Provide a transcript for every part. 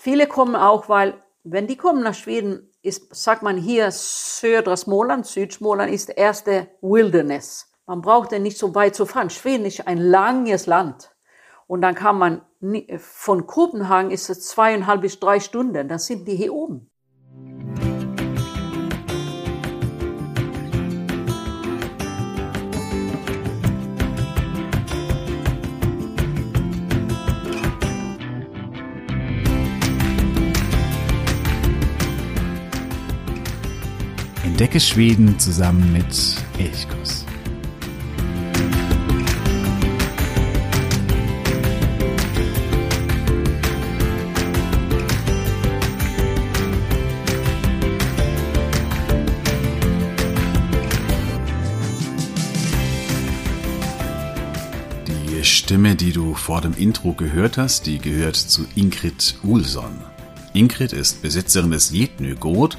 viele kommen auch, weil wenn die kommen nach Schweden, ist, sagt man hier, södra Småland, Südsmåland ist erste Wilderness. Man braucht ja nicht so weit zu fahren. Schweden ist ein langes Land. Und dann kann man, von Kopenhagen ist es zweieinhalb bis drei Stunden, dann sind die hier oben. Entdecke Schweden zusammen mit Elchkuss. Die Stimme, die du vor dem Intro gehört hast, die gehört zu Ingrid Ulson. Ingrid ist Besitzerin des Jetnögod,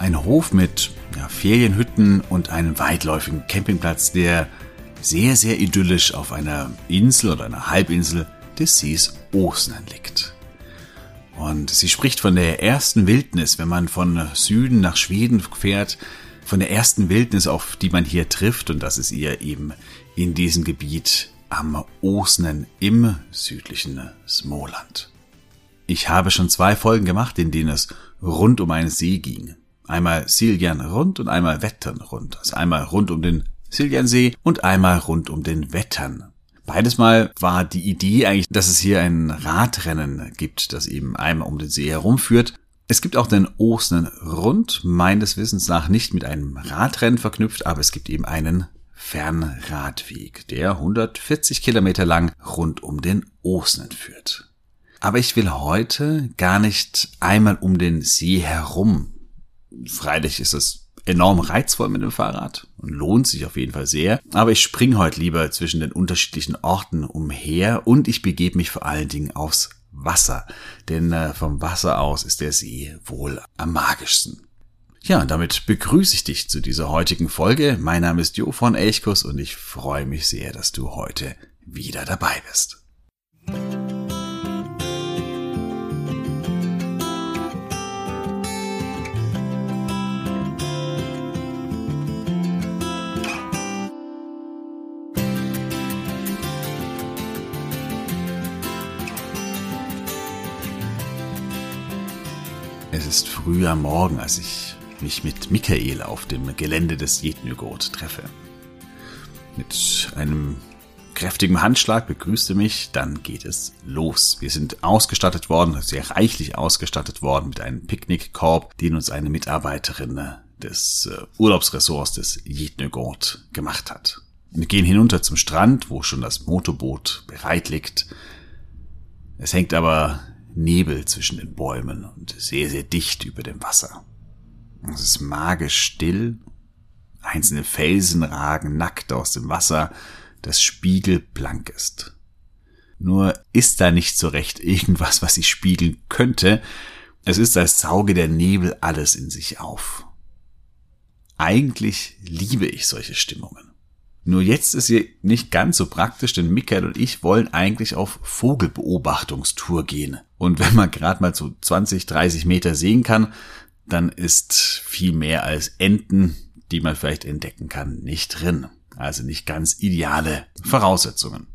ein Hof mit ja, Ferienhütten und einen weitläufigen Campingplatz, der sehr, sehr idyllisch auf einer Insel oder einer Halbinsel des Sees Osnen liegt. Und sie spricht von der ersten Wildnis, wenn man von Süden nach Schweden fährt, von der ersten Wildnis, auf die man hier trifft, und das ist ihr eben in diesem Gebiet am Osnen im südlichen Smoland. Ich habe schon zwei Folgen gemacht, in denen es rund um einen See ging. Einmal Siljan rund und einmal Wettern rund. Also einmal rund um den Siljansee und einmal rund um den Wettern. Beides Mal war die Idee eigentlich, dass es hier ein Radrennen gibt, das eben einmal um den See herumführt. Es gibt auch den Osnen Rund, meines Wissens nach nicht mit einem Radrennen verknüpft, aber es gibt eben einen Fernradweg, der 140 Kilometer lang rund um den Osnen führt. Aber ich will heute gar nicht einmal um den See herum Freilich ist es enorm reizvoll mit dem Fahrrad und lohnt sich auf jeden Fall sehr. Aber ich springe heute lieber zwischen den unterschiedlichen Orten umher und ich begebe mich vor allen Dingen aufs Wasser. Denn äh, vom Wasser aus ist der See wohl am magischsten. Ja, damit begrüße ich dich zu dieser heutigen Folge. Mein Name ist Jo von Elchkus und ich freue mich sehr, dass du heute wieder dabei bist. Ist früh am Morgen, als ich mich mit Michael auf dem Gelände des Jetnögot treffe. Mit einem kräftigen Handschlag begrüßte mich, dann geht es los. Wir sind ausgestattet worden, sehr reichlich ausgestattet worden mit einem Picknickkorb, den uns eine Mitarbeiterin des äh, Urlaubsressorts des Jetnögot gemacht hat. Wir gehen hinunter zum Strand, wo schon das Motorboot bereit liegt. Es hängt aber Nebel zwischen den Bäumen und sehr, sehr dicht über dem Wasser. Es ist magisch still. Einzelne Felsen ragen nackt aus dem Wasser, das spiegelblank ist. Nur ist da nicht so recht irgendwas, was sich spiegeln könnte. Es ist, als sauge der Nebel alles in sich auf. Eigentlich liebe ich solche Stimmungen. Nur jetzt ist sie nicht ganz so praktisch, denn Michael und ich wollen eigentlich auf Vogelbeobachtungstour gehen. Und wenn man gerade mal so 20, 30 Meter sehen kann, dann ist viel mehr als Enten, die man vielleicht entdecken kann, nicht drin. Also nicht ganz ideale Voraussetzungen.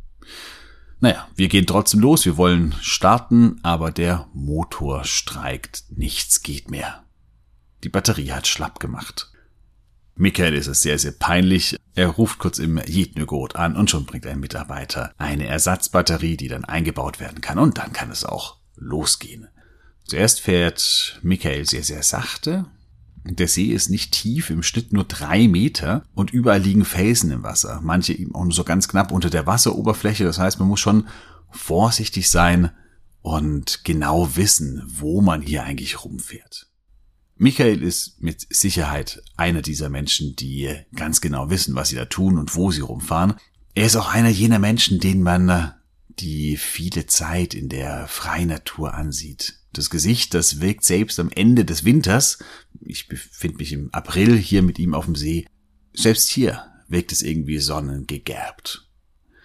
Naja, wir gehen trotzdem los, wir wollen starten, aber der Motor streikt, nichts geht mehr. Die Batterie hat schlapp gemacht. Michael ist es sehr, sehr peinlich. Er ruft kurz im Jetnögot an und schon bringt ein Mitarbeiter eine Ersatzbatterie, die dann eingebaut werden kann und dann kann es auch losgehen. Zuerst fährt Michael sehr, sehr sachte. Der See ist nicht tief, im Schnitt nur drei Meter und überall liegen Felsen im Wasser. Manche eben auch nur so ganz knapp unter der Wasseroberfläche. Das heißt, man muss schon vorsichtig sein und genau wissen, wo man hier eigentlich rumfährt. Michael ist mit Sicherheit einer dieser Menschen, die ganz genau wissen, was sie da tun und wo sie rumfahren. Er ist auch einer jener Menschen, denen man äh, die viele Zeit in der freien Natur ansieht. Das Gesicht, das wirkt selbst am Ende des Winters, ich befinde mich im April hier mit ihm auf dem See, selbst hier wirkt es irgendwie sonnengegerbt.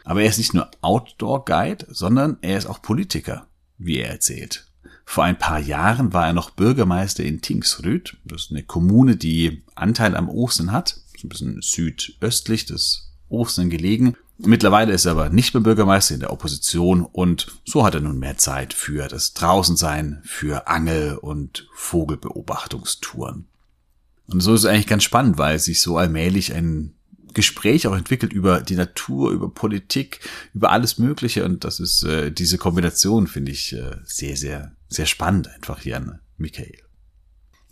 Aber er ist nicht nur Outdoor-Guide, sondern er ist auch Politiker, wie er erzählt. Vor ein paar Jahren war er noch Bürgermeister in Tingsryd. Das ist eine Kommune, die Anteil am Osten hat. Ein bisschen südöstlich des Osten gelegen. Mittlerweile ist er aber nicht mehr Bürgermeister in der Opposition und so hat er nun mehr Zeit für das Draußensein, für Angel- und Vogelbeobachtungstouren. Und so ist es eigentlich ganz spannend, weil sich so allmählich ein Gespräch auch entwickelt über die Natur, über Politik, über alles Mögliche. Und das ist äh, diese Kombination, finde ich, äh, sehr, sehr, sehr spannend einfach hier an Michael.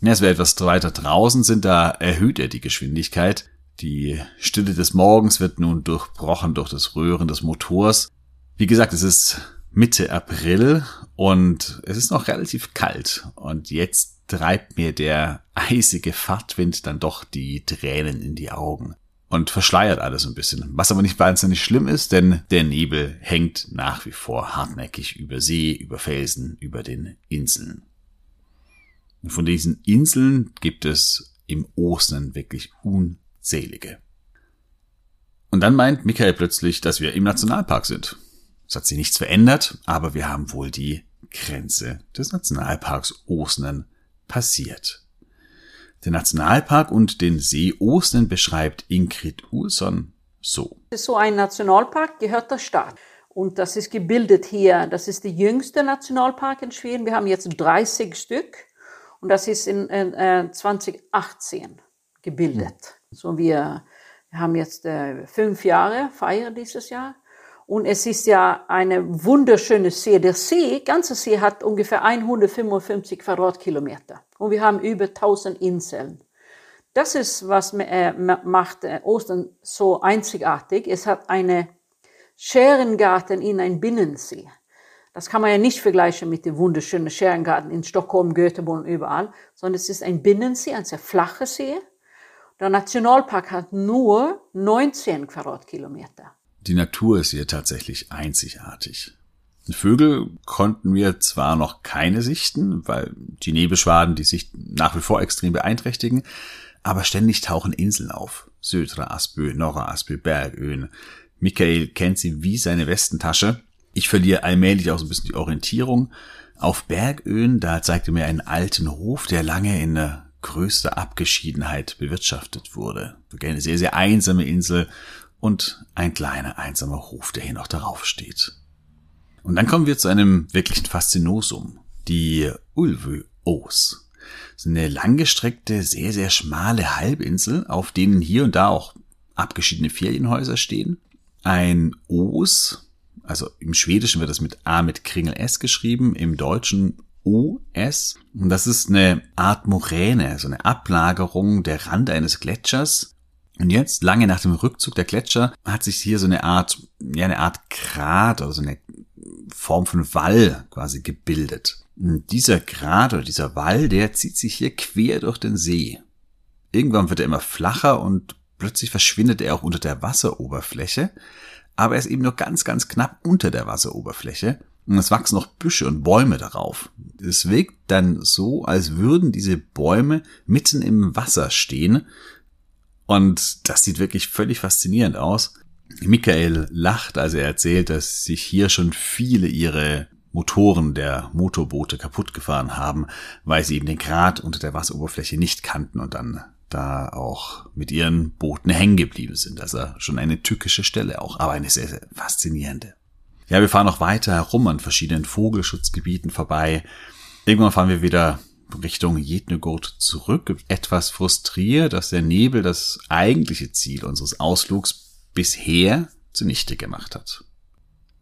Ja, als wir etwas weiter draußen sind, da erhöht er die Geschwindigkeit. Die Stille des Morgens wird nun durchbrochen durch das Röhren des Motors. Wie gesagt, es ist Mitte April und es ist noch relativ kalt. Und jetzt treibt mir der eisige Fahrtwind dann doch die Tränen in die Augen und verschleiert alles ein bisschen. Was aber nicht wahnsinnig schlimm ist, denn der Nebel hängt nach wie vor hartnäckig über See, über Felsen, über den Inseln. Und von diesen Inseln gibt es im Osten wirklich unzählige. Und dann meint Michael plötzlich, dass wir im Nationalpark sind. Es hat sich nichts verändert, aber wir haben wohl die Grenze des Nationalparks Osnen passiert. Den Nationalpark und den See Osten beschreibt Ingrid Ulsson so. So ein Nationalpark gehört der Stadt. Und das ist gebildet hier. Das ist der jüngste Nationalpark in Schweden. Wir haben jetzt 30 Stück. Und das ist in, äh, 2018 gebildet. Mhm. So wir, haben jetzt äh, fünf Jahre feiern dieses Jahr. Und es ist ja eine wunderschöne See. Der See, ganze See hat ungefähr 155 Quadratkilometer. Und wir haben über 1000 Inseln. Das ist, was äh, macht äh, Ostern so einzigartig. Es hat eine Scherengarten in ein Binnensee. Das kann man ja nicht vergleichen mit dem wunderschönen Scherengarten in Stockholm, Göteborg und überall, sondern es ist ein Binnensee, ein sehr flacher See. Der Nationalpark hat nur 19 Quadratkilometer. Die Natur ist hier tatsächlich einzigartig. Vögel konnten wir zwar noch keine sichten, weil die Nebelschwaden die Sicht nach wie vor extrem beeinträchtigen, aber ständig tauchen Inseln auf. Södra Aspö, Norra Aspö, Bergöen. Michael kennt sie wie seine Westentasche. Ich verliere allmählich auch so ein bisschen die Orientierung. Auf Bergöen, da zeigte mir einen alten Hof, der lange in größter Abgeschiedenheit bewirtschaftet wurde. Eine sehr, sehr einsame Insel und ein kleiner einsamer Hof, der hier noch darauf steht. Und dann kommen wir zu einem wirklichen Faszinosum, die Ulvöos. Das eine langgestreckte, sehr, sehr schmale Halbinsel, auf denen hier und da auch abgeschiedene Ferienhäuser stehen. Ein Os, also im Schwedischen wird das mit A mit Kringel S geschrieben, im Deutschen OS. Und das ist eine Art Moräne, so eine Ablagerung der Rand eines Gletschers, und jetzt, lange nach dem Rückzug der Gletscher, hat sich hier so eine Art, ja, eine Art Grat oder so eine Form von Wall quasi gebildet. Und dieser Grat oder dieser Wall, der zieht sich hier quer durch den See. Irgendwann wird er immer flacher und plötzlich verschwindet er auch unter der Wasseroberfläche. Aber er ist eben nur ganz, ganz knapp unter der Wasseroberfläche. Und es wachsen noch Büsche und Bäume darauf. Es wirkt dann so, als würden diese Bäume mitten im Wasser stehen und das sieht wirklich völlig faszinierend aus. Michael lacht, als er erzählt, dass sich hier schon viele ihre Motoren der Motorboote kaputt gefahren haben, weil sie eben den Grat unter der Wasseroberfläche nicht kannten und dann da auch mit ihren Booten hängen geblieben sind. Also schon eine tückische Stelle auch, aber eine sehr, sehr faszinierende. Ja, wir fahren noch weiter herum an verschiedenen Vogelschutzgebieten vorbei. Irgendwann fahren wir wieder Richtung Jednegurt zurück, etwas frustriert, dass der Nebel das eigentliche Ziel unseres Ausflugs bisher zunichte gemacht hat.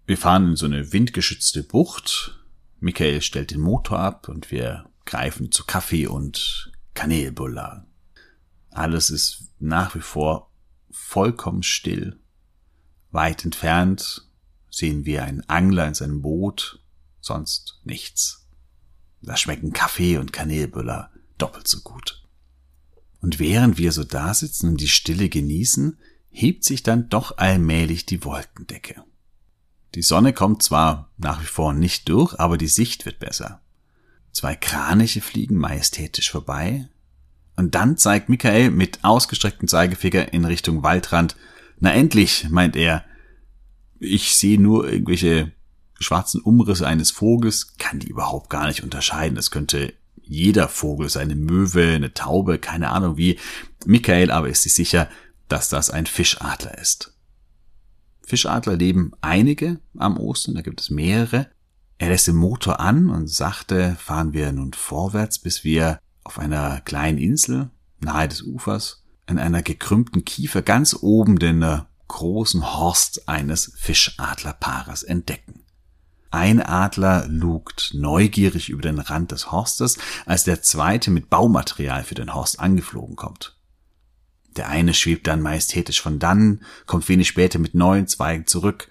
Wir fahren in so eine windgeschützte Bucht. Michael stellt den Motor ab und wir greifen zu Kaffee und Kanelbulla. Alles ist nach wie vor vollkommen still. Weit entfernt sehen wir einen Angler in seinem Boot, sonst nichts. Da schmecken Kaffee und Kanelbüller doppelt so gut. Und während wir so da sitzen und die Stille genießen, hebt sich dann doch allmählich die Wolkendecke. Die Sonne kommt zwar nach wie vor nicht durch, aber die Sicht wird besser. Zwei Kraniche fliegen majestätisch vorbei, und dann zeigt Michael mit ausgestrecktem Zeigefinger in Richtung Waldrand. Na endlich, meint er. Ich sehe nur irgendwelche schwarzen Umrisse eines Vogels kann die überhaupt gar nicht unterscheiden. Das könnte jeder Vogel sein, eine Möwe, eine Taube, keine Ahnung wie. Michael aber ist sich sicher, dass das ein Fischadler ist. Fischadler leben einige am Osten, da gibt es mehrere. Er lässt den Motor an und sagte, fahren wir nun vorwärts, bis wir auf einer kleinen Insel nahe des Ufers in einer gekrümmten Kiefer ganz oben den äh, großen Horst eines Fischadlerpaares entdecken. Ein Adler lugt neugierig über den Rand des Horstes, als der zweite mit Baumaterial für den Horst angeflogen kommt. Der eine schwebt dann majestätisch von dann, kommt wenig später mit neuen Zweigen zurück.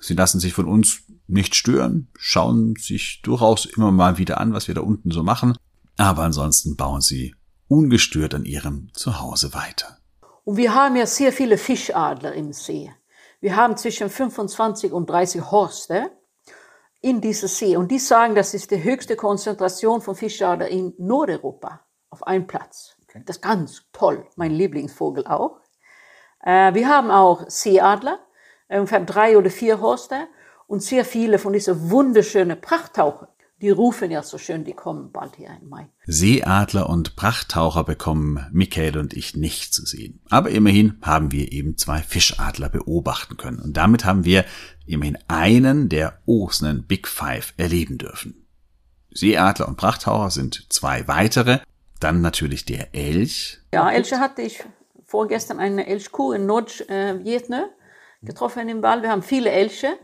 Sie lassen sich von uns nicht stören, schauen sich durchaus immer mal wieder an, was wir da unten so machen, aber ansonsten bauen sie ungestört an ihrem Zuhause weiter. Und wir haben ja sehr viele Fischadler im See. Wir haben zwischen 25 und 30 Horste in diesem See. Und die sagen, das ist die höchste Konzentration von Fischadler in Nordeuropa auf einem Platz. Okay. Das ist ganz toll, mein Lieblingsvogel auch. Äh, wir haben auch Seeadler, ungefähr drei oder vier Horste und sehr viele von diesen wunderschönen Prachttaucher. Die rufen ja so schön, die kommen bald hier in Mai. Seeadler und Prachttaucher bekommen Michael und ich nicht zu sehen. Aber immerhin haben wir eben zwei Fischadler beobachten können. Und damit haben wir immerhin einen der Osnen Big Five erleben dürfen. Seeadler und Prachttaucher sind zwei weitere. Dann natürlich der Elch. Ja, Elche hatte ich vorgestern eine Elchkuh in Nordvietnam getroffen im Wald. Wir haben viele Elche.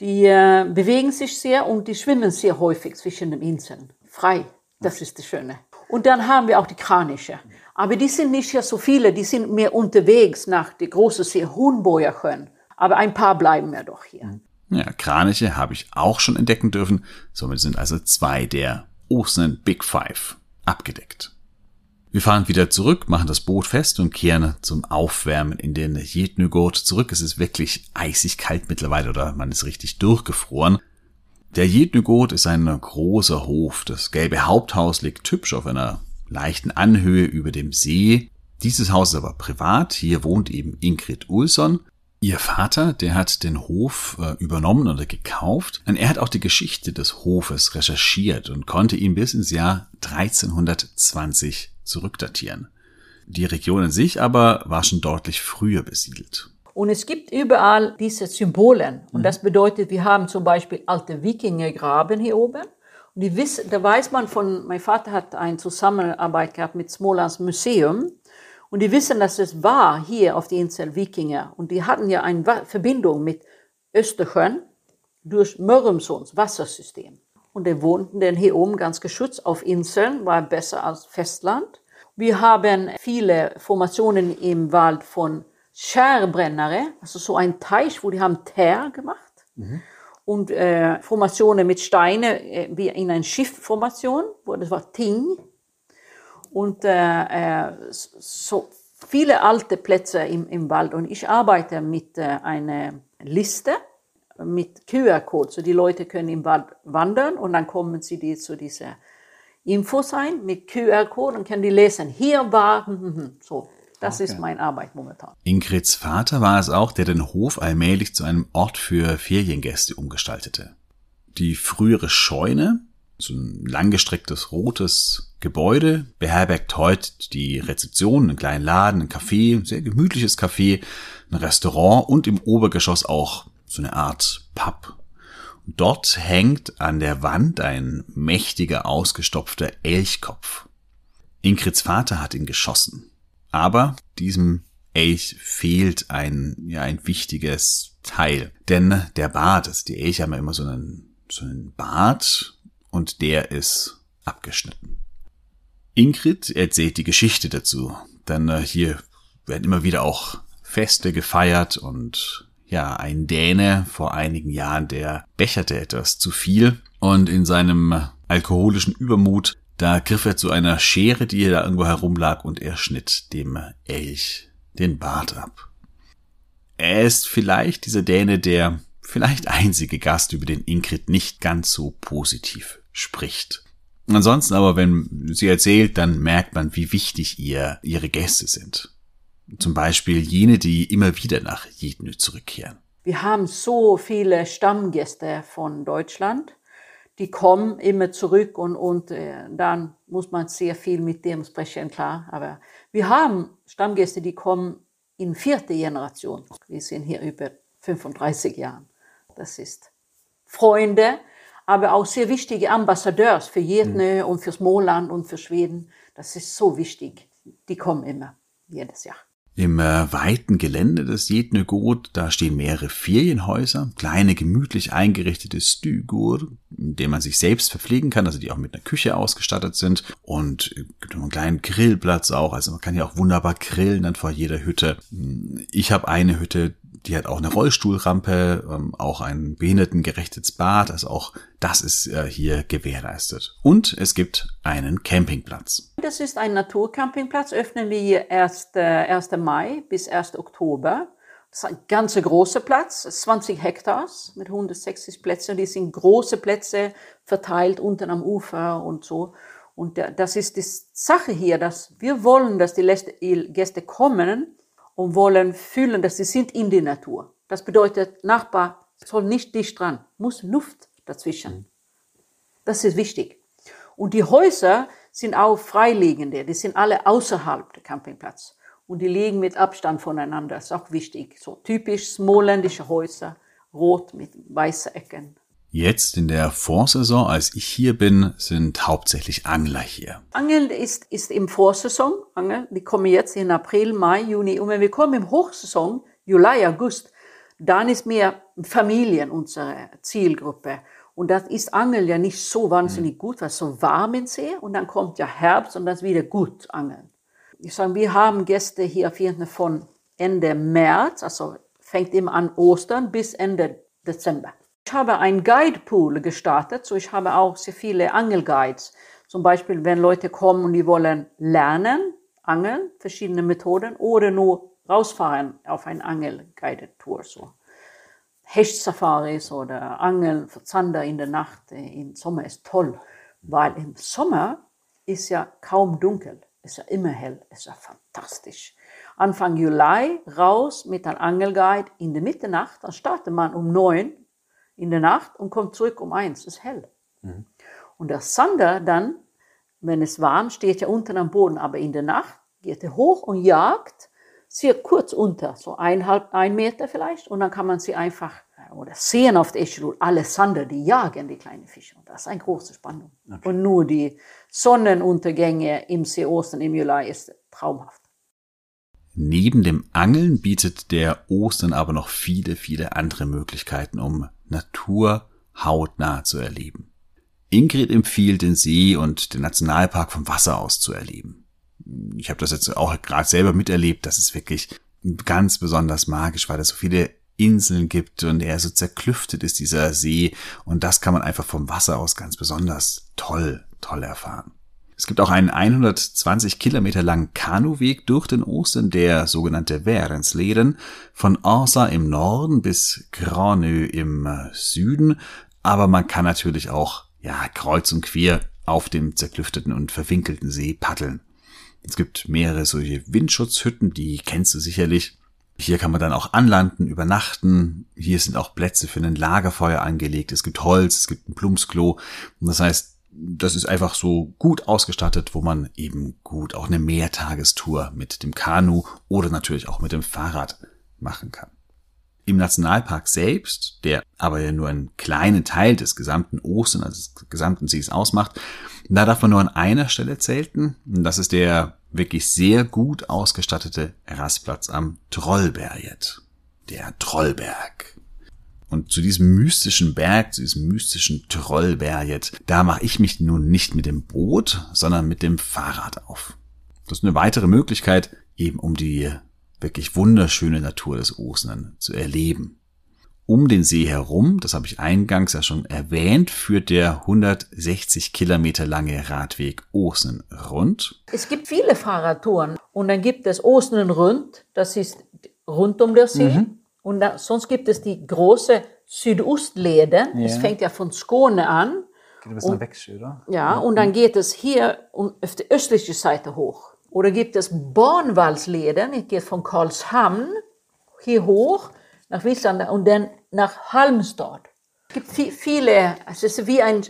Die äh, bewegen sich sehr und die schwimmen sehr häufig zwischen den Inseln. Frei. Das ist das Schöne. Und dann haben wir auch die Kraniche. Aber die sind nicht ja so viele, die sind mehr unterwegs nach der großen See Hohenbojerchen. Aber ein paar bleiben ja doch hier. Ja, Kraniche habe ich auch schon entdecken dürfen. Somit sind also zwei der Ocean Big Five abgedeckt. Wir fahren wieder zurück, machen das Boot fest und kehren zum Aufwärmen in den Jetnugurt zurück. Es ist wirklich eisig kalt mittlerweile oder man ist richtig durchgefroren. Der Jetnugurt ist ein großer Hof. Das gelbe Haupthaus liegt hübsch auf einer leichten Anhöhe über dem See. Dieses Haus ist aber privat. Hier wohnt eben Ingrid Ulsson. Ihr Vater, der hat den Hof äh, übernommen oder gekauft und er hat auch die Geschichte des Hofes recherchiert und konnte ihn bis ins Jahr 1320 zurückdatieren. Die Region an sich aber war schon deutlich früher besiedelt. Und es gibt überall diese Symbolen. Und mhm. das bedeutet, wir haben zum Beispiel alte Wikingergraben hier oben. Und die wissen, da weiß man von, mein Vater hat eine Zusammenarbeit gehabt mit Smolans Museum. Und die wissen, dass es war hier auf der Insel Wikinger. Und die hatten ja eine Verbindung mit Österchen durch Mörrumsons Wassersystem. Und die wohnten dann hier oben ganz geschützt auf Inseln, war besser als Festland. Wir haben viele Formationen im Wald von Scherbrennere, also so ein Teich, wo die haben Teer gemacht. Mhm. Und äh, Formationen mit Steine, äh, wie in einer Schiffformation, wo das war Ting und äh, äh, so viele alte Plätze im, im Wald. Und ich arbeite mit äh, einer Liste mit QR-Code, so die Leute können im Wald wandern und dann kommen sie die zu dieser Infos ein mit QR-Code und können die lesen. Hier war hm, hm, hm, so. Das okay. ist meine Arbeit momentan. Ingrids Vater war es auch, der den Hof allmählich zu einem Ort für Feriengäste umgestaltete. Die frühere Scheune, so ein langgestrecktes rotes Gebäude beherbergt heute die Rezeption, einen kleinen Laden, ein Café, ein sehr gemütliches Café, ein Restaurant und im Obergeschoss auch so eine Art Pub. Und dort hängt an der Wand ein mächtiger, ausgestopfter Elchkopf. Ingrids Vater hat ihn geschossen. Aber diesem Elch fehlt ein, ja, ein wichtiges Teil. Denn der Bart, also die Elche haben ja immer so einen, so einen Bart, und der ist abgeschnitten. Ingrid erzählt die Geschichte dazu, denn äh, hier werden immer wieder auch Feste gefeiert und ja, ein Däne vor einigen Jahren, der becherte etwas zu viel und in seinem alkoholischen Übermut, da griff er zu einer Schere, die da irgendwo herumlag und er schnitt dem Elch den Bart ab. Er ist vielleicht dieser Däne der vielleicht einzige Gast, über den Ingrid nicht ganz so positiv spricht. Ansonsten aber, wenn sie erzählt, dann merkt man, wie wichtig ihr ihre Gäste sind. Zum Beispiel jene, die immer wieder nach Jednö zurückkehren. Wir haben so viele Stammgäste von Deutschland, die kommen immer zurück und, und äh, dann muss man sehr viel mit dem sprechen, klar. Aber wir haben Stammgäste, die kommen in vierte Generation. Wir sind hier über 35 Jahre. Das ist Freunde, aber auch sehr wichtige Ambassadeurs für Jedne mhm. und für Småland und für Schweden. Das ist so wichtig. Die kommen immer, jedes Jahr. Im äh, weiten Gelände des Jednegot, da stehen mehrere Ferienhäuser, kleine gemütlich eingerichtete Stügur, in denen man sich selbst verpflegen kann, also die auch mit einer Küche ausgestattet sind und es gibt einen kleinen Grillplatz auch, also man kann ja auch wunderbar grillen dann vor jeder Hütte. Ich habe eine Hütte, die hat auch eine Rollstuhlrampe, ähm, auch ein behindertengerechtes Bad, also auch das ist äh, hier gewährleistet. Und es gibt einen Campingplatz. Das ist ein Naturcampingplatz, öffnen wir hier erst äh, 1. Mai bis 1. Oktober. Das ist ein ganz großer Platz, 20 Hektar mit 160 Plätzen. Die sind große Plätze verteilt unten am Ufer und so. Und das ist die Sache hier, dass wir wollen, dass die Gäste kommen und wollen fühlen, dass sie sind in der Natur. Das bedeutet, Nachbar soll nicht dicht dran, muss Luft dazwischen. Das ist wichtig. Und die Häuser sind auch freiliegende, die sind alle außerhalb der Campingplatz. Und die liegen mit Abstand voneinander, das ist auch wichtig. So typisch smoländische Häuser, rot mit weißen Ecken. Jetzt in der Vorsaison, als ich hier bin, sind hauptsächlich Angler hier. Angeln ist, ist im Vorsaison. Angeln, die kommen jetzt in April, Mai, Juni. Und wenn wir kommen im Hochsaison, Juli, August, dann ist mehr Familien unsere Zielgruppe. Und das ist Angeln ja nicht so wahnsinnig gut, weil es so warm im See. Und dann kommt ja Herbst und dann ist wieder gut Angeln. Ich sage, wir haben Gäste hier auf jeden Fall von Ende März, also fängt immer an Ostern bis Ende Dezember. Ich habe einen Guidepool gestartet, so ich habe auch sehr viele Angelguides. Zum Beispiel, wenn Leute kommen und die wollen lernen, angeln, verschiedene Methoden oder nur rausfahren auf ein Angel-Guided Tour, so. Hechtsafaris oder Angeln für Zander in der Nacht im Sommer ist toll, weil im Sommer ist ja kaum dunkel, ist ja immer hell, ist ja fantastisch. Anfang Juli raus mit einem Angelguide in der Mitternacht, dann startet man um neun in der Nacht und kommt zurück um eins. Ist hell. Mhm. Und der Sander dann, wenn es warm, steht ja unten am Boden, aber in der Nacht geht er hoch und jagt sehr kurz unter, so eineinhalb, ein Meter vielleicht, und dann kann man sie einfach äh, oder sehen auf der Eschelul, alle Sander, die jagen die kleinen Fische. Und das ist eine große Spannung. Okay. Und nur die Sonnenuntergänge im See Ostern, im Juli ist traumhaft. Neben dem Angeln bietet der Ostern aber noch viele, viele andere Möglichkeiten, um Natur hautnah zu erleben. Ingrid empfiehlt den See und den Nationalpark vom Wasser aus zu erleben. Ich habe das jetzt auch gerade selber miterlebt. Das ist wirklich ganz besonders magisch, weil es so viele Inseln gibt und er so zerklüftet ist, dieser See. Und das kann man einfach vom Wasser aus ganz besonders toll, toll erfahren. Es gibt auch einen 120 Kilometer langen Kanuweg durch den Osten, der sogenannte Wärensleden, von Orsa im Norden bis Granö im äh, Süden. Aber man kann natürlich auch, ja, kreuz und quer auf dem zerklüfteten und verwinkelten See paddeln. Es gibt mehrere solche Windschutzhütten, die kennst du sicherlich. Hier kann man dann auch anlanden, übernachten. Hier sind auch Plätze für ein Lagerfeuer angelegt. Es gibt Holz, es gibt ein Plumpsklo. Und das heißt, das ist einfach so gut ausgestattet, wo man eben gut auch eine Mehrtagestour mit dem Kanu oder natürlich auch mit dem Fahrrad machen kann. Im Nationalpark selbst, der aber ja nur einen kleinen Teil des gesamten Ostern, also des gesamten Sees ausmacht, da darf man nur an einer Stelle zelten. Das ist der wirklich sehr gut ausgestattete Rastplatz am Trollberget. Der Trollberg. Und zu diesem mystischen Berg, zu diesem mystischen Trollberget, da mache ich mich nun nicht mit dem Boot, sondern mit dem Fahrrad auf. Das ist eine weitere Möglichkeit, eben um die wirklich wunderschöne Natur des Osnen zu erleben. Um den See herum, das habe ich eingangs ja schon erwähnt, führt der 160 Kilometer lange Radweg Osnen rund. Es gibt viele Fahrradtouren und dann gibt es Osnen rund, das ist rund um den See. Mhm. Und da, sonst gibt es die große Südostlede. Ja. Es fängt ja von Skåne an. Geht ein bisschen und, weg, oder? Ja, und dann geht es hier auf die östliche Seite hoch. Oder gibt es Bahnvalsleden, die geht von Karlshamn hier hoch nach Wiesland und dann nach Halmstad. Es gibt viele, es ist wie ein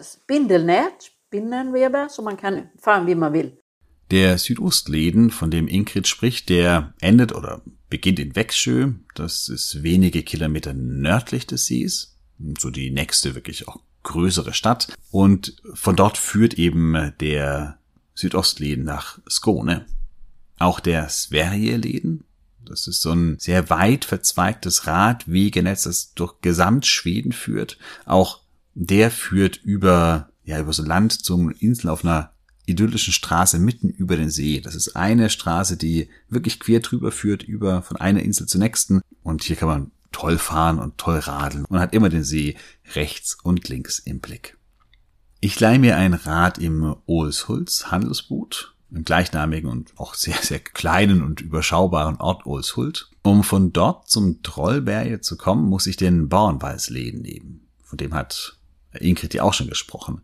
Spindelnetz, Spinnenweber, so man kann fahren, wie man will. Der Südostleden, von dem Ingrid spricht, der endet oder beginnt in Växjö. Das ist wenige Kilometer nördlich des Sees. So die nächste wirklich auch größere Stadt. Und von dort führt eben der Südostleden nach Skåne. Auch der Sverige-Leden, das ist so ein sehr weit verzweigtes Radwegenetz, das durch Gesamtschweden führt. Auch der führt über, ja, über so Land zum Insel auf einer idyllischen Straße mitten über den See. Das ist eine Straße, die wirklich quer drüber führt, über von einer Insel zur nächsten. Und hier kann man toll fahren und toll radeln und hat immer den See rechts und links im Blick. Ich leihe mir ein Rad im Ohlshulz Handelsboot, im gleichnamigen und auch sehr, sehr kleinen und überschaubaren Ort Ohlshult. Um von dort zum Trollberge zu kommen, muss ich den Bauernwalsläden nehmen. Von dem hat Ingrid ja auch schon gesprochen.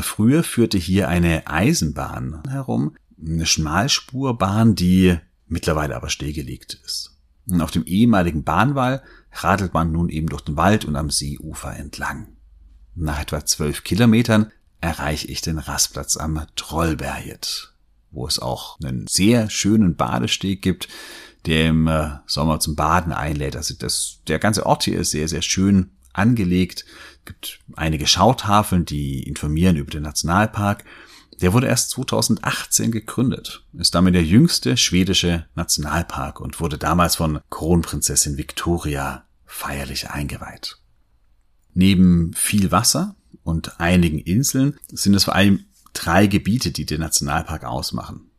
Früher führte hier eine Eisenbahn herum, eine Schmalspurbahn, die mittlerweile aber stillgelegt ist. Und auf dem ehemaligen Bahnwall radelt man nun eben durch den Wald und am Seeufer entlang. Nach etwa zwölf Kilometern erreiche ich den Rastplatz am Trollberget, wo es auch einen sehr schönen Badesteg gibt, der im äh, Sommer zum Baden einlädt. Also das, der ganze Ort hier ist sehr, sehr schön angelegt. Es gibt einige Schautafeln, die informieren über den Nationalpark. Der wurde erst 2018 gegründet, ist damit der jüngste schwedische Nationalpark und wurde damals von Kronprinzessin Victoria feierlich eingeweiht. Neben viel Wasser und einigen Inseln sind es vor allem drei Gebiete, die den Nationalpark ausmachen.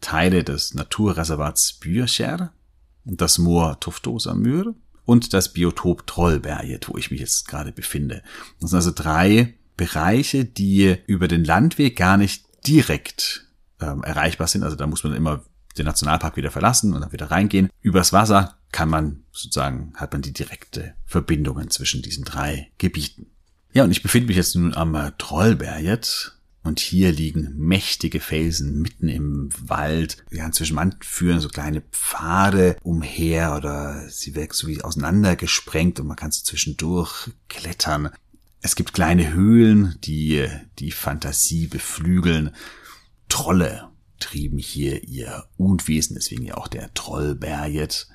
Teile des Naturreservats Bürcher, das Moor Toftosa Myr und das Biotop Trollberget, wo ich mich jetzt gerade befinde. Das sind also drei Bereiche, die über den Landweg gar nicht direkt ähm, erreichbar sind. Also da muss man immer den Nationalpark wieder verlassen und dann wieder reingehen. Übers Wasser kann man sozusagen, hat man die direkte Verbindungen zwischen diesen drei Gebieten. Ja, und ich befinde mich jetzt nun am äh, Trollberget und hier liegen mächtige Felsen mitten im Wald. Ja, zwischen manchen führen so kleine Pfade umher oder sie werden so wie auseinandergesprengt und man kann so zwischendurch klettern. Es gibt kleine Höhlen, die die Fantasie beflügeln. Trolle trieben hier ihr Unwesen, deswegen ja auch der Trollberget.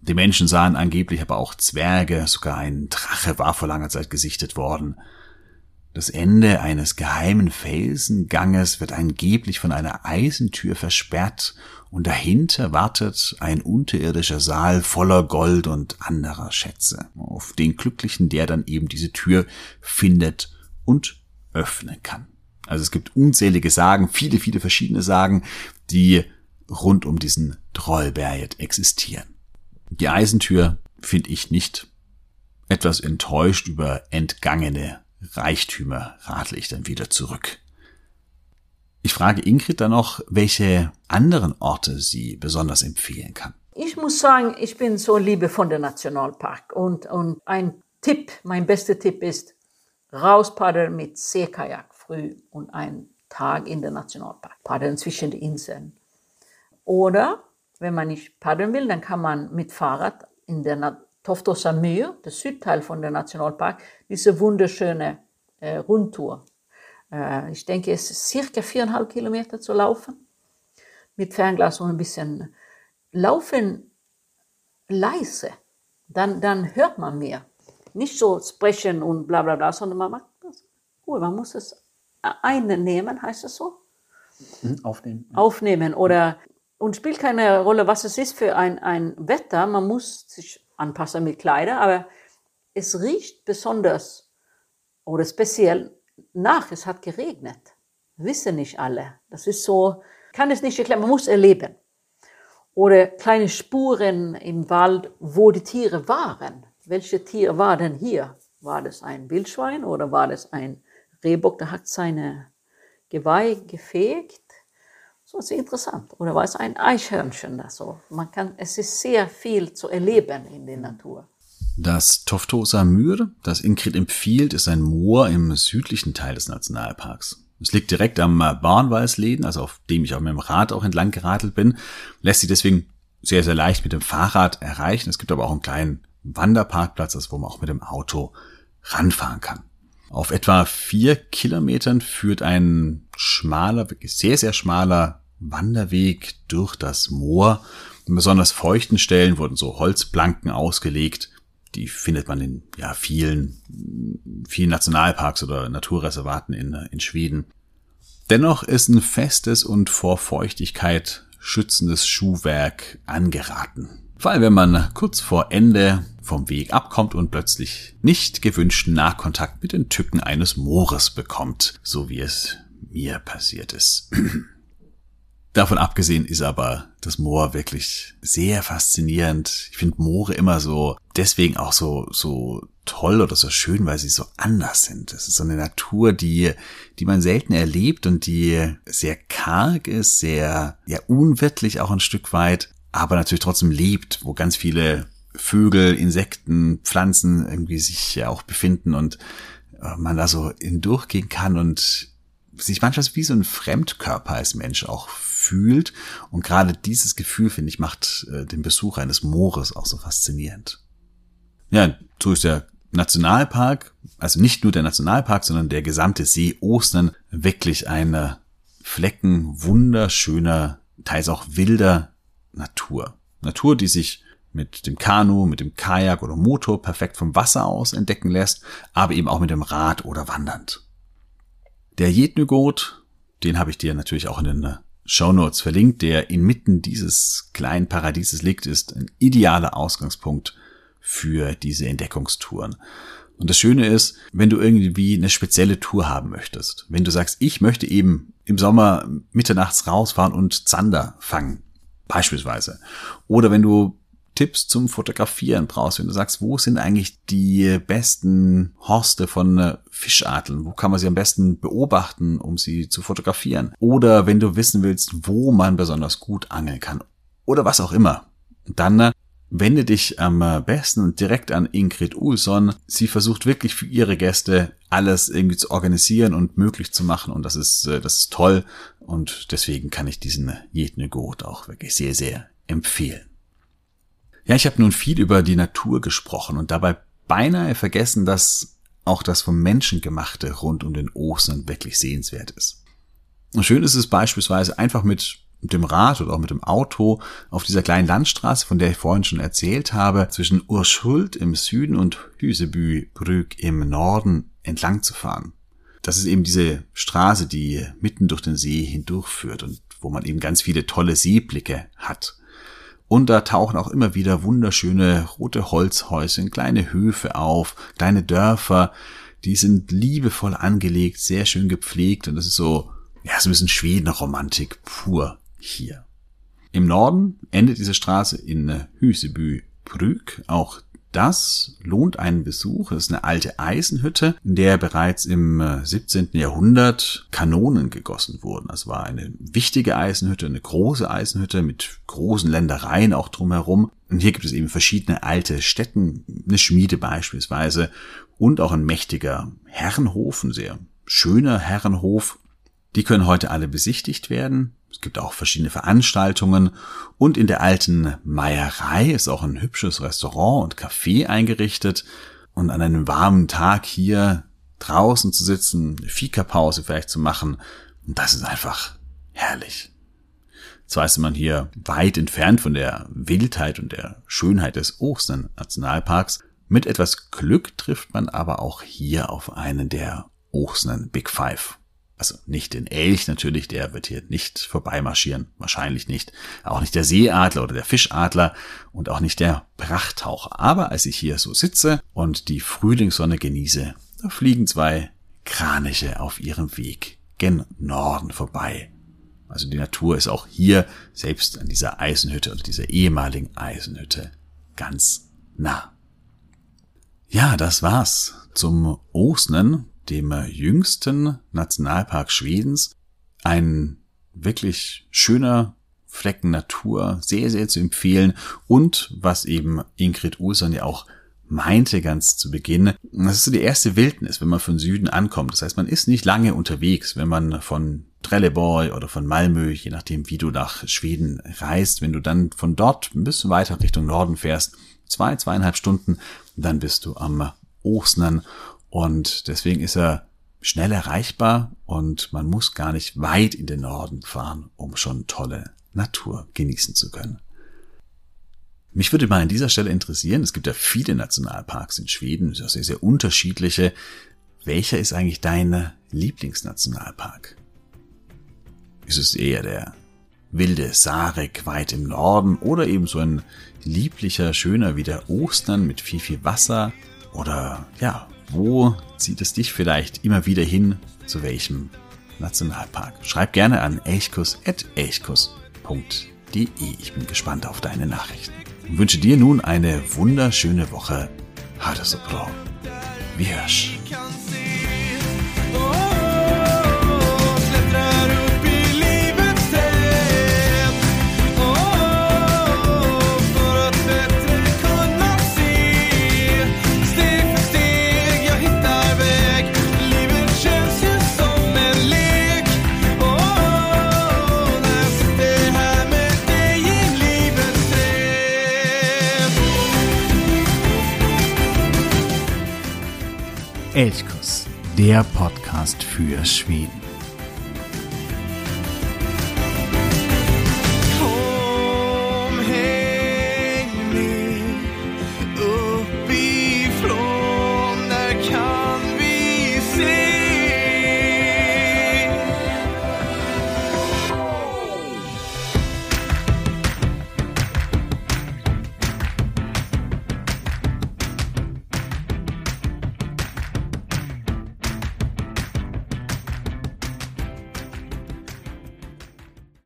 Die Menschen sahen angeblich aber auch Zwerge, sogar ein Drache war vor langer Zeit gesichtet worden. Das Ende eines geheimen Felsenganges wird angeblich von einer Eisentür versperrt und dahinter wartet ein unterirdischer Saal voller Gold und anderer Schätze, auf den Glücklichen, der dann eben diese Tür findet und öffnen kann. Also es gibt unzählige Sagen, viele, viele verschiedene Sagen, die rund um diesen Trollberget existieren. Die Eisentür finde ich nicht etwas enttäuscht über entgangene Reichtümer radle ich dann wieder zurück. Ich frage Ingrid dann noch, welche anderen Orte sie besonders empfehlen kann. Ich muss sagen, ich bin so Liebe von der Nationalpark und, und ein Tipp, mein bester Tipp ist, rauspaddeln mit Seekajak früh und einen Tag in der Nationalpark, paddeln zwischen den Inseln. Oder, wenn man nicht paddeln will, dann kann man mit Fahrrad in der Toftosa Myr, der Südteil von der Nationalpark, diese wunderschöne äh, Rundtour. Äh, ich denke, es ist circa viereinhalb Kilometer zu laufen. Mit Fernglas und ein bisschen laufen leise. Dann, dann hört man mehr. Nicht so sprechen und bla bla bla, sondern man macht das. Cool, man muss es einnehmen, heißt es so? Mhm, aufnehmen. Aufnehmen oder und spielt keine Rolle, was es ist für ein, ein Wetter. Man muss sich anpassen mit Kleider, aber es riecht besonders oder speziell nach, es hat geregnet. Wissen nicht alle. Das ist so, kann es nicht erklären, man muss erleben. Oder kleine Spuren im Wald, wo die Tiere waren. Welche Tier war denn hier? War das ein Wildschwein oder war das ein Rehbock, der hat seine Geweih gefegt? So ist interessant. Oder war es ein Eichhörnchen? Also man kann, es ist sehr viel zu erleben in der Natur. Das Toftosa Myr, das Ingrid empfiehlt, ist ein Moor im südlichen Teil des Nationalparks. Es liegt direkt am Bahnweißläden, also auf dem ich auf meinem Rad auch entlang geradelt bin, lässt sich deswegen sehr, sehr leicht mit dem Fahrrad erreichen. Es gibt aber auch einen kleinen Wanderparkplatz, wo man auch mit dem Auto ranfahren kann. Auf etwa vier Kilometern führt ein schmaler, wirklich sehr, sehr schmaler Wanderweg durch das Moor. In besonders feuchten Stellen wurden so Holzplanken ausgelegt. Die findet man in ja, vielen, vielen Nationalparks oder Naturreservaten in, in Schweden. Dennoch ist ein festes und vor Feuchtigkeit schützendes Schuhwerk angeraten. Vor allem, wenn man kurz vor Ende vom Weg abkommt und plötzlich nicht gewünschten Nahkontakt mit den Tücken eines Moores bekommt, so wie es mir passiert ist. Davon abgesehen ist aber das Moor wirklich sehr faszinierend. Ich finde Moore immer so, deswegen auch so, so toll oder so schön, weil sie so anders sind. Es ist so eine Natur, die, die man selten erlebt und die sehr karg ist, sehr, ja, unwirtlich auch ein Stück weit, aber natürlich trotzdem lebt, wo ganz viele Vögel, Insekten, Pflanzen irgendwie sich ja auch befinden und äh, man da so hindurchgehen kann und sich manchmal wie so ein Fremdkörper als Mensch auch fühlt. Und gerade dieses Gefühl, finde ich, macht äh, den Besuch eines Moores auch so faszinierend. Ja, so ist der Nationalpark, also nicht nur der Nationalpark, sondern der gesamte See Ostern wirklich eine Flecken wunderschöner, teils auch wilder Natur. Natur, die sich mit dem Kanu, mit dem Kajak oder Motor perfekt vom Wasser aus entdecken lässt, aber eben auch mit dem Rad oder wandernd. Der Jednögot, den habe ich dir natürlich auch in den Show Notes verlinkt, der inmitten dieses kleinen Paradieses liegt, ist ein idealer Ausgangspunkt für diese Entdeckungstouren. Und das Schöne ist, wenn du irgendwie eine spezielle Tour haben möchtest, wenn du sagst, ich möchte eben im Sommer mitternachts rausfahren und Zander fangen, beispielsweise, oder wenn du Tipps zum Fotografieren brauchst, wenn du sagst, wo sind eigentlich die besten Horste von äh, Fischarteln, wo kann man sie am besten beobachten, um sie zu fotografieren, oder wenn du wissen willst, wo man besonders gut angeln kann, oder was auch immer, dann äh, Wende dich am besten direkt an Ingrid Ulsson. Sie versucht wirklich für ihre Gäste alles irgendwie zu organisieren und möglich zu machen und das ist, äh, das ist toll und deswegen kann ich diesen Jedne Got auch wirklich sehr, sehr empfehlen. Ja, ich habe nun viel über die Natur gesprochen und dabei beinahe vergessen, dass auch das vom Menschen gemachte rund um den Ostern wirklich sehenswert ist. Und schön ist es beispielsweise einfach mit dem Rad oder auch mit dem Auto auf dieser kleinen Landstraße, von der ich vorhin schon erzählt habe, zwischen Urschuld im Süden und Hüsebübrück im Norden entlang zu fahren. Das ist eben diese Straße, die mitten durch den See hindurchführt und wo man eben ganz viele tolle Seeblicke hat. Und da tauchen auch immer wieder wunderschöne rote Holzhäuschen, kleine Höfe auf, kleine Dörfer, die sind liebevoll angelegt, sehr schön gepflegt und das ist so, ja, so ein bisschen Schwedenromantik pur hier. Im Norden endet diese Straße in Hüsebü Brück. Auch das lohnt einen Besuch. Es ist eine alte Eisenhütte, in der bereits im 17. Äh, Jahrhundert Kanonen gegossen wurden. Das war eine wichtige Eisenhütte, eine große Eisenhütte mit großen Ländereien auch drumherum. Und hier gibt es eben verschiedene alte Städten, eine Schmiede beispielsweise und auch ein mächtiger Herrenhof, ein sehr schöner Herrenhof. Die können heute alle besichtigt werden. Es gibt auch verschiedene Veranstaltungen und in der alten Meierei ist auch ein hübsches Restaurant und Café eingerichtet und an einem warmen Tag hier draußen zu sitzen, eine Fika-Pause vielleicht zu machen das ist einfach herrlich. Zwar ist man hier weit entfernt von der Wildheit und der Schönheit des Ochsen Nationalparks, mit etwas Glück trifft man aber auch hier auf einen der Ochsenen Big Five. Also nicht den Elch natürlich, der wird hier nicht vorbeimarschieren, wahrscheinlich nicht. Auch nicht der Seeadler oder der Fischadler und auch nicht der Prachttaucher. Aber als ich hier so sitze und die Frühlingssonne genieße, da fliegen zwei Kraniche auf ihrem Weg gen Norden vorbei. Also die Natur ist auch hier, selbst an dieser Eisenhütte oder dieser ehemaligen Eisenhütte, ganz nah. Ja, das war's zum Osnen dem jüngsten Nationalpark Schwedens. Ein wirklich schöner Flecken Natur, sehr, sehr zu empfehlen. Und was eben Ingrid Olsson ja auch meinte ganz zu Beginn, das ist so die erste Wildnis, wenn man von Süden ankommt. Das heißt, man ist nicht lange unterwegs, wenn man von Trelleborg oder von Malmö, je nachdem, wie du nach Schweden reist. Wenn du dann von dort ein bisschen weiter Richtung Norden fährst, zwei, zweieinhalb Stunden, dann bist du am Osnern und deswegen ist er schnell erreichbar und man muss gar nicht weit in den Norden fahren, um schon tolle Natur genießen zu können. Mich würde mal an dieser Stelle interessieren, es gibt ja viele Nationalparks in Schweden, sehr, sehr unterschiedliche. Welcher ist eigentlich dein Lieblingsnationalpark? Ist es eher der wilde Sarek weit im Norden oder eben so ein lieblicher, schöner wie der Ostern mit viel, viel Wasser? Oder ja, wo zieht es dich vielleicht immer wieder hin? Zu welchem Nationalpark? Schreib gerne an elchkus.elchkus.de. Ich bin gespannt auf deine Nachrichten. Und wünsche dir nun eine wunderschöne Woche. Hade so. Wir hörs. Podcast für Schweden.